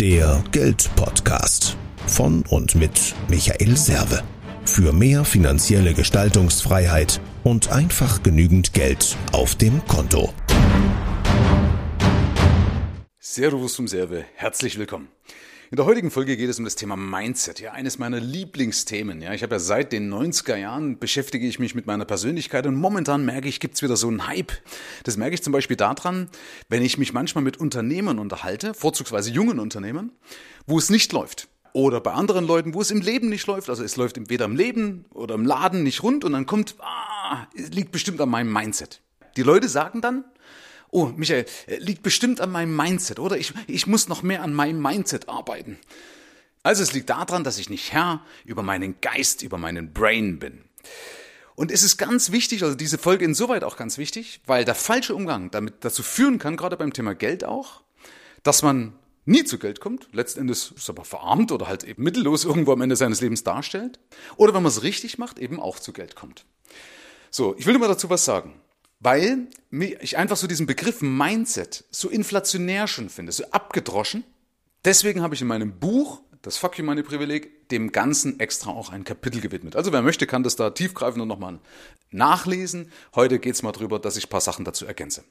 Der Geldpodcast von und mit Michael Serve. Für mehr finanzielle Gestaltungsfreiheit und einfach genügend Geld auf dem Konto. Servus vom Serve, herzlich willkommen. In der heutigen Folge geht es um das Thema Mindset, ja, eines meiner Lieblingsthemen. Ja, ich habe ja seit den 90er Jahren beschäftige ich mich mit meiner Persönlichkeit und momentan merke ich, gibt's wieder so einen Hype. Das merke ich zum Beispiel daran, wenn ich mich manchmal mit Unternehmern unterhalte, vorzugsweise jungen Unternehmern, wo es nicht läuft. Oder bei anderen Leuten, wo es im Leben nicht läuft, also es läuft weder im Leben oder im Laden nicht rund und dann kommt, ah, es liegt bestimmt an meinem Mindset. Die Leute sagen dann, oh, Michael, äh, liegt bestimmt an meinem Mindset, oder? Ich, ich muss noch mehr an meinem Mindset arbeiten. Also es liegt daran, dass ich nicht Herr über meinen Geist, über meinen Brain bin. Und es ist ganz wichtig, also diese Folge insoweit auch ganz wichtig, weil der falsche Umgang damit dazu führen kann, gerade beim Thema Geld auch, dass man nie zu Geld kommt, letzten Endes ist aber verarmt oder halt eben mittellos irgendwo am Ende seines Lebens darstellt, oder wenn man es richtig macht, eben auch zu Geld kommt. So, ich will immer dazu was sagen. Weil ich einfach so diesen Begriff Mindset so inflationär schon finde, so abgedroschen. Deswegen habe ich in meinem Buch das Fuck You Money Privileg, dem Ganzen extra auch ein Kapitel gewidmet. Also wer möchte, kann das da tiefgreifend nochmal nachlesen. Heute geht es mal drüber, dass ich ein paar Sachen dazu ergänze.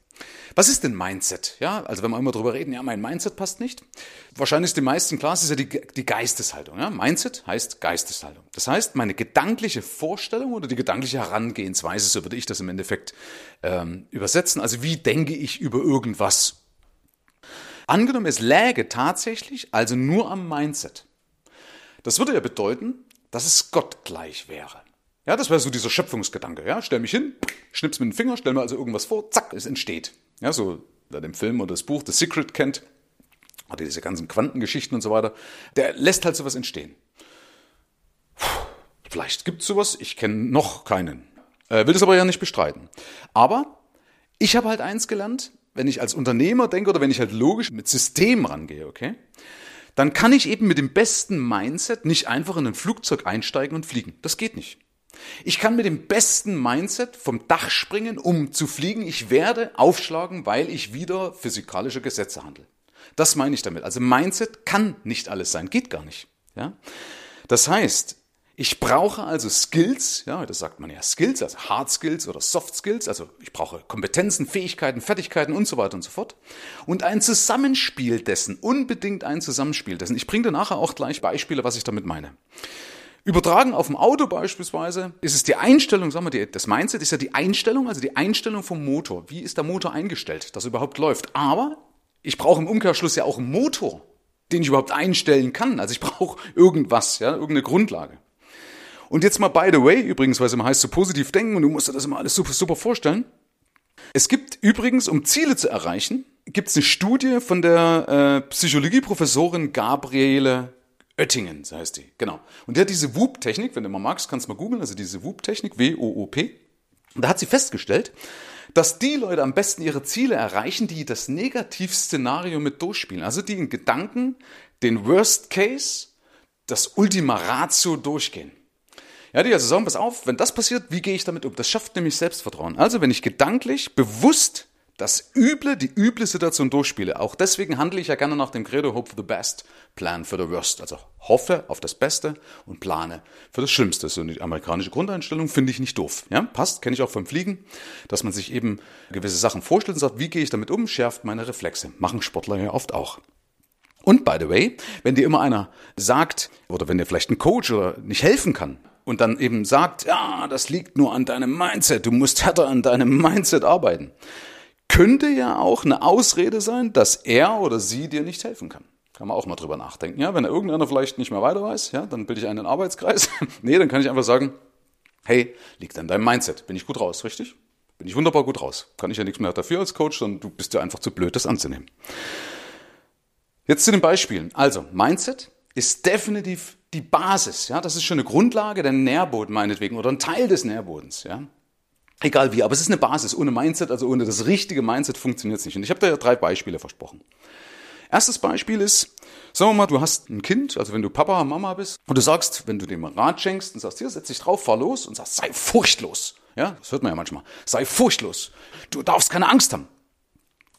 Was ist denn Mindset? Ja, also wenn wir immer drüber reden, ja, mein Mindset passt nicht. Wahrscheinlich ist den meisten klar, es ist ja die, die Geisteshaltung. Ja? Mindset heißt Geisteshaltung. Das heißt, meine gedankliche Vorstellung oder die gedankliche Herangehensweise, so würde ich das im Endeffekt ähm, übersetzen. Also wie denke ich über irgendwas? Angenommen, es läge tatsächlich also nur am Mindset. Das würde ja bedeuten, dass es gottgleich wäre. Ja, das wäre so dieser Schöpfungsgedanke. Ja, stell mich hin, schnips mit dem Finger, stell mir also irgendwas vor, zack, es entsteht. Ja, so, wer den Film oder das Buch The Secret kennt, oder diese ganzen Quantengeschichten und so weiter, der lässt halt sowas entstehen. Vielleicht gibt es sowas, ich kenne noch keinen. Äh, will das aber ja nicht bestreiten. Aber ich habe halt eins gelernt, wenn ich als Unternehmer denke oder wenn ich halt logisch mit System rangehe, okay, dann kann ich eben mit dem besten Mindset nicht einfach in ein Flugzeug einsteigen und fliegen. Das geht nicht. Ich kann mit dem besten Mindset vom Dach springen, um zu fliegen. Ich werde aufschlagen, weil ich wieder physikalische Gesetze handle. Das meine ich damit. Also Mindset kann nicht alles sein, geht gar nicht. Ja? Das heißt, ich brauche also Skills, ja, das sagt man ja Skills, also Hard Skills oder Soft Skills, also ich brauche Kompetenzen, Fähigkeiten, Fertigkeiten und so weiter und so fort. Und ein Zusammenspiel dessen, unbedingt ein Zusammenspiel dessen. Ich bringe dir nachher auch gleich Beispiele, was ich damit meine. Übertragen auf dem Auto beispielsweise ist es die Einstellung, sagen wir, das Mindset ist ja die Einstellung, also die Einstellung vom Motor. Wie ist der Motor eingestellt, dass er überhaupt läuft? Aber ich brauche im Umkehrschluss ja auch einen Motor, den ich überhaupt einstellen kann. Also ich brauche irgendwas, ja, irgendeine Grundlage. Und jetzt mal by the way, übrigens, weil es immer heißt, so positiv denken und du musst dir das immer alles super, super vorstellen. Es gibt übrigens, um Ziele zu erreichen, gibt es eine Studie von der äh, Psychologieprofessorin Gabriele Oettingen, so heißt die, genau. Und die hat diese WOOP-Technik, wenn du mal magst, kannst du mal googeln, also diese WOOP-Technik, W-O-O-P. Und da hat sie festgestellt, dass die Leute am besten ihre Ziele erreichen, die das Negativszenario mit durchspielen. Also die in Gedanken den Worst Case, das Ultima Ratio durchgehen. Ja, die also sagen, pass auf, wenn das passiert, wie gehe ich damit um? Das schafft nämlich Selbstvertrauen. Also, wenn ich gedanklich bewusst das Üble, die üble Situation durchspiele, auch deswegen handle ich ja gerne nach dem Credo Hope for the Best, Plan for the Worst. Also hoffe auf das Beste und plane für das Schlimmste. So die amerikanische Grundeinstellung finde ich nicht doof. Ja, passt, kenne ich auch vom Fliegen, dass man sich eben gewisse Sachen vorstellt und sagt, wie gehe ich damit um, schärft meine Reflexe. Machen Sportler ja oft auch. Und by the way, wenn dir immer einer sagt, oder wenn dir vielleicht ein Coach oder nicht helfen kann, und dann eben sagt, ja, das liegt nur an deinem Mindset, du musst härter an deinem Mindset arbeiten, könnte ja auch eine Ausrede sein, dass er oder sie dir nicht helfen kann. Kann man auch mal drüber nachdenken. Ja, wenn irgendeiner vielleicht nicht mehr weiter weiß, ja, dann bilde ich einen Arbeitskreis. nee, dann kann ich einfach sagen, hey, liegt an deinem Mindset. Bin ich gut raus, richtig? Bin ich wunderbar gut raus. Kann ich ja nichts mehr dafür als Coach, sondern du bist ja einfach zu blöd, das anzunehmen. Jetzt zu den Beispielen. Also, Mindset ist definitiv die Basis, ja, das ist schon eine Grundlage, der Nährboden meinetwegen oder ein Teil des Nährbodens, ja. Egal wie, aber es ist eine Basis. Ohne Mindset, also ohne das richtige Mindset funktioniert es nicht. Und ich habe da ja drei Beispiele versprochen. Erstes Beispiel ist, sagen wir mal, du hast ein Kind, also wenn du Papa, Mama bist, und du sagst, wenn du dem Rat schenkst und sagst, hier, setz dich drauf, fahr los und sagst, sei furchtlos. Ja, das hört man ja manchmal. Sei furchtlos. Du darfst keine Angst haben.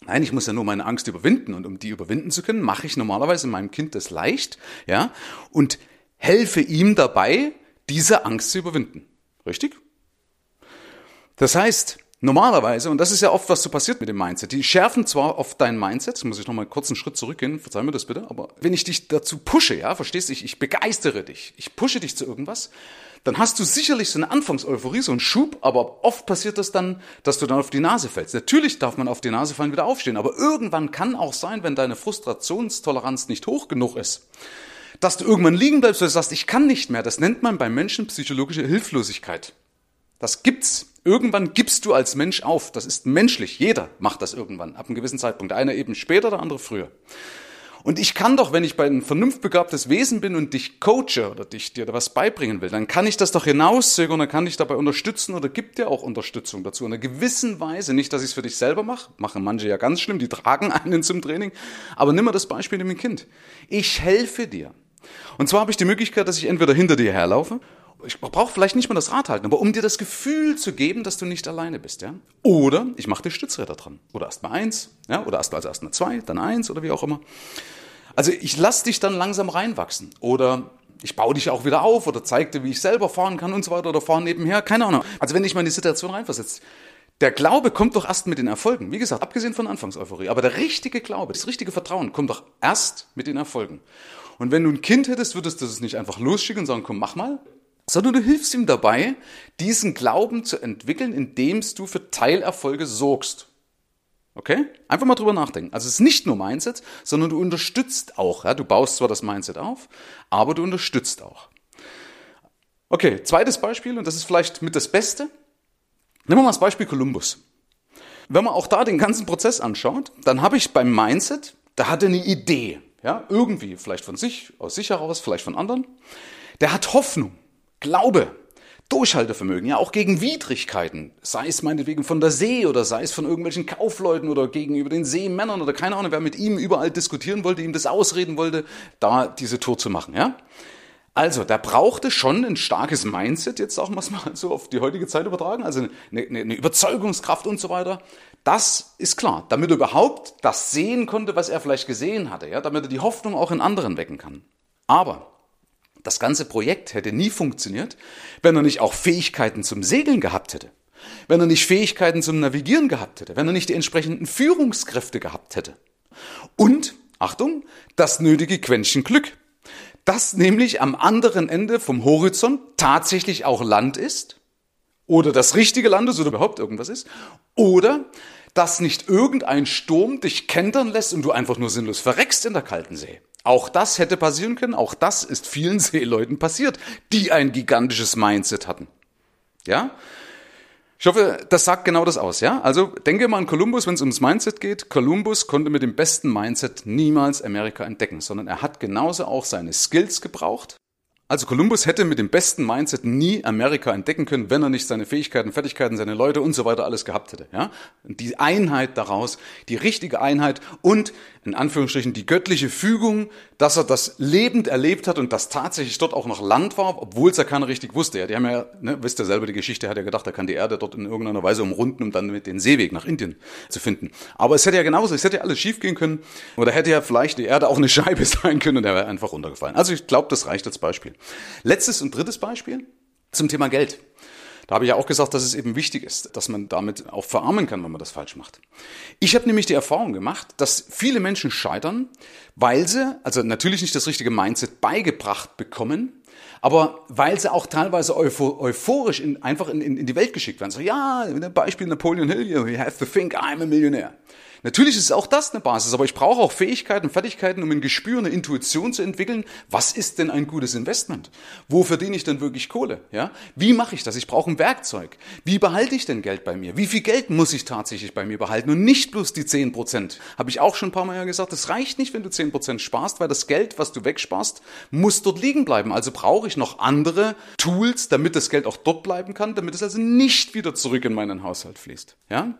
Nein, ich muss ja nur meine Angst überwinden und um die überwinden zu können, mache ich normalerweise meinem Kind das leicht, ja, und helfe ihm dabei, diese Angst zu überwinden. Richtig? Das heißt, normalerweise, und das ist ja oft, was so passiert mit dem Mindset, die schärfen zwar oft dein Mindset, muss ich nochmal einen Schritt zurückgehen, verzeih mir das bitte, aber wenn ich dich dazu pushe, ja, verstehst du, ich, ich begeistere dich, ich pushe dich zu irgendwas, dann hast du sicherlich so eine Anfangseuphorie, so einen Schub, aber oft passiert das dann, dass du dann auf die Nase fällst. Natürlich darf man auf die Nase fallen, wieder aufstehen, aber irgendwann kann auch sein, wenn deine Frustrationstoleranz nicht hoch genug ist, dass du irgendwann liegen bleibst und sagst, ich kann nicht mehr. Das nennt man bei Menschen psychologische Hilflosigkeit. Das gibt's. Irgendwann gibst du als Mensch auf. Das ist menschlich. Jeder macht das irgendwann, ab einem gewissen Zeitpunkt. Der eine eben später, der andere früher. Und ich kann doch, wenn ich bei einem vernunftbegabtes Wesen bin und dich coache oder dich dir was beibringen will, dann kann ich das doch hinauszögern, dann kann ich dabei unterstützen oder gibt dir auch Unterstützung dazu. In einer gewissen Weise, nicht, dass ich es für dich selber mache, machen manche ja ganz schlimm, die tragen einen zum Training, aber nimm mal das Beispiel mit dem Kind. Ich helfe dir. Und zwar habe ich die Möglichkeit, dass ich entweder hinter dir herlaufe ich brauche vielleicht nicht mal das Rad halten, aber um dir das Gefühl zu geben, dass du nicht alleine bist, ja. Oder ich mache dir Stützräder dran. Oder erst mal eins, ja, oder erst mal also erst mal zwei, dann eins oder wie auch immer. Also ich lass dich dann langsam reinwachsen. Oder ich baue dich auch wieder auf oder zeige dir, wie ich selber fahren kann und so weiter oder fahren nebenher. Keine Ahnung. Also wenn ich mal in die Situation reinversetze. Der Glaube kommt doch erst mit den Erfolgen. Wie gesagt, abgesehen von Anfangseuphorie. Aber der richtige Glaube, das richtige Vertrauen kommt doch erst mit den Erfolgen. Und wenn du ein Kind hättest, würdest du es nicht einfach losschicken und sagen, komm, mach mal, sondern du hilfst ihm dabei, diesen Glauben zu entwickeln, indem du für Teilerfolge sorgst. Okay? Einfach mal drüber nachdenken. Also es ist nicht nur Mindset, sondern du unterstützt auch. Ja? Du baust zwar das Mindset auf, aber du unterstützt auch. Okay, zweites Beispiel, und das ist vielleicht mit das Beste. Nehmen wir mal das Beispiel Kolumbus. Wenn man auch da den ganzen Prozess anschaut, dann habe ich beim Mindset, da hat er eine Idee. Ja, irgendwie, vielleicht von sich, aus sich heraus, vielleicht von anderen. Der hat Hoffnung. Glaube, Durchhaltevermögen, ja auch gegen Widrigkeiten, sei es meinetwegen von der See oder sei es von irgendwelchen Kaufleuten oder gegenüber den Seemännern oder keine Ahnung, wer mit ihm überall diskutieren wollte, ihm das ausreden wollte, da diese Tour zu machen, ja. Also, da brauchte schon ein starkes Mindset, jetzt sagen wir es mal so auf die heutige Zeit übertragen, also eine, eine, eine Überzeugungskraft und so weiter. Das ist klar, damit er überhaupt das sehen konnte, was er vielleicht gesehen hatte, ja, damit er die Hoffnung auch in anderen wecken kann. Aber das ganze Projekt hätte nie funktioniert, wenn er nicht auch Fähigkeiten zum Segeln gehabt hätte. Wenn er nicht Fähigkeiten zum Navigieren gehabt hätte. Wenn er nicht die entsprechenden Führungskräfte gehabt hätte. Und, Achtung, das nötige Quäntchen Glück. Das nämlich am anderen Ende vom Horizont tatsächlich auch Land ist. Oder das richtige Land ist oder überhaupt irgendwas ist. Oder dass nicht irgendein Sturm dich kentern lässt und du einfach nur sinnlos verreckst in der kalten See. Auch das hätte passieren können, auch das ist vielen Seeleuten passiert, die ein gigantisches Mindset hatten. Ja? Ich hoffe, das sagt genau das aus, ja? Also denke mal an Kolumbus, wenn es ums Mindset geht. Kolumbus konnte mit dem besten Mindset niemals Amerika entdecken, sondern er hat genauso auch seine Skills gebraucht, also Kolumbus hätte mit dem besten Mindset nie Amerika entdecken können, wenn er nicht seine Fähigkeiten, Fertigkeiten, seine Leute und so weiter alles gehabt hätte. Ja? Die Einheit daraus, die richtige Einheit und in Anführungsstrichen die göttliche Fügung, dass er das lebend erlebt hat und das tatsächlich dort auch noch Land war, obwohl es ja keiner richtig wusste. Ja, die haben ja, ne, wisst ihr selber die Geschichte, hat ja gedacht, er kann die Erde dort in irgendeiner Weise umrunden, um dann mit den Seeweg nach Indien zu finden. Aber es hätte ja genauso, es hätte ja alles schief gehen können oder hätte ja vielleicht die Erde auch eine Scheibe sein können und er wäre einfach runtergefallen. Also ich glaube, das reicht als Beispiel. Letztes und drittes Beispiel zum Thema Geld. Da habe ich ja auch gesagt, dass es eben wichtig ist, dass man damit auch verarmen kann, wenn man das falsch macht. Ich habe nämlich die Erfahrung gemacht, dass viele Menschen scheitern, weil sie, also natürlich nicht das richtige Mindset beigebracht bekommen, aber weil sie auch teilweise euphorisch in, einfach in, in, in die Welt geschickt werden. So, ja, Beispiel Napoleon Hill, you have to think I'm a millionaire. Natürlich ist auch das eine Basis, aber ich brauche auch Fähigkeiten, Fertigkeiten, um ein Gespür, eine Intuition zu entwickeln. Was ist denn ein gutes Investment? Wo verdiene ich denn wirklich Kohle? Ja? Wie mache ich das? Ich brauche ein Werkzeug. Wie behalte ich denn Geld bei mir? Wie viel Geld muss ich tatsächlich bei mir behalten? Und nicht bloß die 10 Prozent. Habe ich auch schon ein paar Mal gesagt, es reicht nicht, wenn du 10 Prozent sparst, weil das Geld, was du wegsparst, muss dort liegen bleiben. Also brauche ich noch andere Tools, damit das Geld auch dort bleiben kann, damit es also nicht wieder zurück in meinen Haushalt fließt. Ja?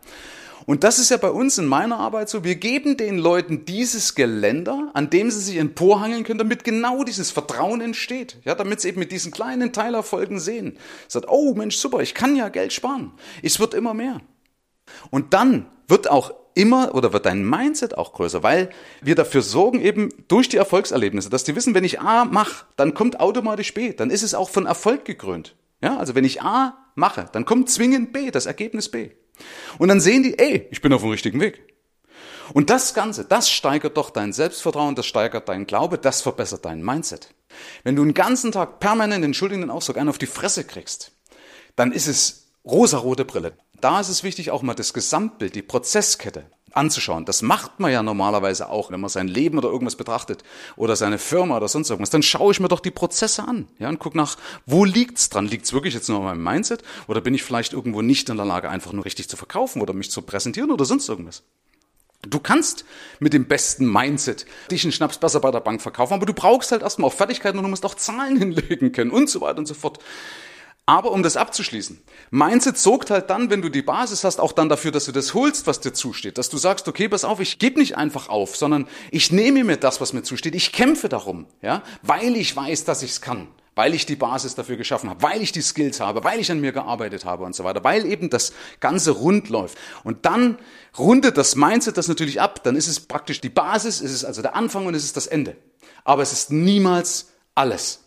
Und das ist ja bei uns in meiner Arbeit so. Wir geben den Leuten dieses Geländer, an dem sie sich emporhangeln können, damit genau dieses Vertrauen entsteht. Ja, damit sie eben mit diesen kleinen Teilerfolgen sehen. Sagt, oh Mensch, super, ich kann ja Geld sparen. Es wird immer mehr. Und dann wird auch immer oder wird dein Mindset auch größer, weil wir dafür sorgen eben durch die Erfolgserlebnisse, dass die wissen, wenn ich A mache, dann kommt automatisch B, dann ist es auch von Erfolg gekrönt. Ja, also wenn ich A mache, dann kommt zwingend B, das Ergebnis B. Und dann sehen die, ey, ich bin auf dem richtigen Weg. Und das Ganze, das steigert doch dein Selbstvertrauen, das steigert dein Glaube, das verbessert dein Mindset. Wenn du den ganzen Tag permanent den Schuldigen auch sogar auf die Fresse kriegst, dann ist es rosarote Brille. Da ist es wichtig, auch mal das Gesamtbild, die Prozesskette anzuschauen. Das macht man ja normalerweise auch, wenn man sein Leben oder irgendwas betrachtet oder seine Firma oder sonst irgendwas. Dann schaue ich mir doch die Prozesse an ja, und guck nach, wo liegt's dran? Liegt's wirklich jetzt nur an meinem Mindset oder bin ich vielleicht irgendwo nicht in der Lage, einfach nur richtig zu verkaufen oder mich zu präsentieren oder sonst irgendwas? Du kannst mit dem besten Mindset dich einen Schnaps besser bei der Bank verkaufen, aber du brauchst halt erstmal auch Fertigkeiten und du musst auch Zahlen hinlegen können und so weiter und so fort. Aber um das abzuschließen, Mindset sorgt halt dann, wenn du die Basis hast, auch dann dafür, dass du das holst, was dir zusteht. Dass du sagst, okay, pass auf, ich gebe nicht einfach auf, sondern ich nehme mir das, was mir zusteht. Ich kämpfe darum, ja, weil ich weiß, dass ich es kann. Weil ich die Basis dafür geschaffen habe, weil ich die Skills habe, weil ich an mir gearbeitet habe und so weiter, weil eben das Ganze rund läuft. Und dann rundet das Mindset das natürlich ab. Dann ist es praktisch die Basis, ist es also der Anfang und es ist das Ende. Aber es ist niemals alles.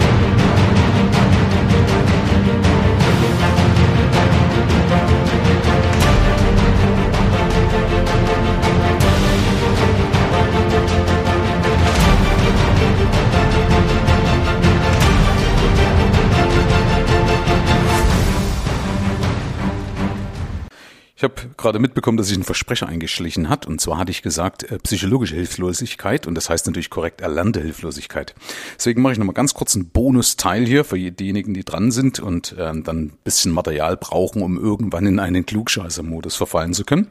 gerade mitbekommen, dass sich ein Versprecher eingeschlichen hat. Und zwar hatte ich gesagt, äh, psychologische Hilflosigkeit. Und das heißt natürlich korrekt erlernte Hilflosigkeit. Deswegen mache ich nochmal ganz kurz einen Bonusteil hier für diejenigen, die dran sind und ähm, dann bisschen Material brauchen, um irgendwann in einen Klugscheißer-Modus verfallen zu können.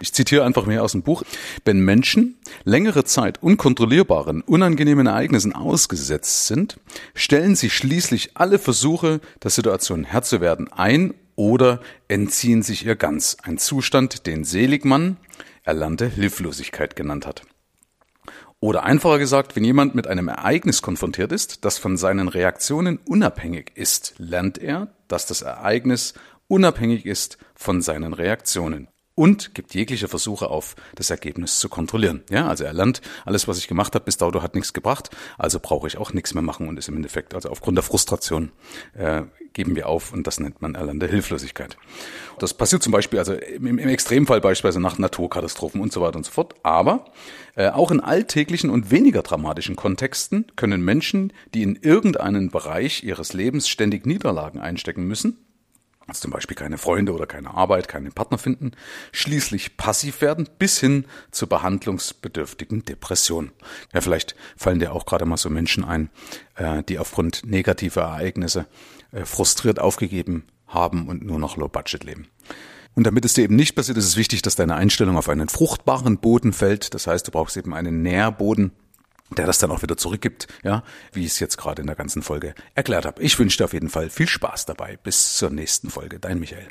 Ich zitiere einfach mehr aus dem Buch. Wenn Menschen längere Zeit unkontrollierbaren, unangenehmen Ereignissen ausgesetzt sind, stellen sie schließlich alle Versuche, der Situation Herr zu werden, ein oder entziehen sich ihr ganz. Ein Zustand, den Seligmann erlernte Hilflosigkeit genannt hat. Oder einfacher gesagt, wenn jemand mit einem Ereignis konfrontiert ist, das von seinen Reaktionen unabhängig ist, lernt er, dass das Ereignis unabhängig ist von seinen Reaktionen und gibt jegliche Versuche auf, das Ergebnis zu kontrollieren. Ja, also er lernt, alles, was ich gemacht habe bis dato hat nichts gebracht, also brauche ich auch nichts mehr machen und ist im Endeffekt, also aufgrund der Frustration äh, geben wir auf und das nennt man erlernte Hilflosigkeit. Das passiert zum Beispiel, also im, im Extremfall beispielsweise nach Naturkatastrophen und so weiter und so fort, aber äh, auch in alltäglichen und weniger dramatischen Kontexten können Menschen, die in irgendeinen Bereich ihres Lebens ständig Niederlagen einstecken müssen, also zum Beispiel keine Freunde oder keine Arbeit, keinen Partner finden, schließlich passiv werden bis hin zur behandlungsbedürftigen Depression. Ja, vielleicht fallen dir auch gerade mal so Menschen ein, äh, die aufgrund negativer Ereignisse äh, frustriert aufgegeben haben und nur noch Low Budget leben. Und damit es dir eben nicht passiert, ist es wichtig, dass deine Einstellung auf einen fruchtbaren Boden fällt. Das heißt, du brauchst eben einen Nährboden, der das dann auch wieder zurückgibt, ja, wie ich es jetzt gerade in der ganzen Folge erklärt habe. Ich wünsche dir auf jeden Fall viel Spaß dabei. Bis zur nächsten Folge. Dein Michael.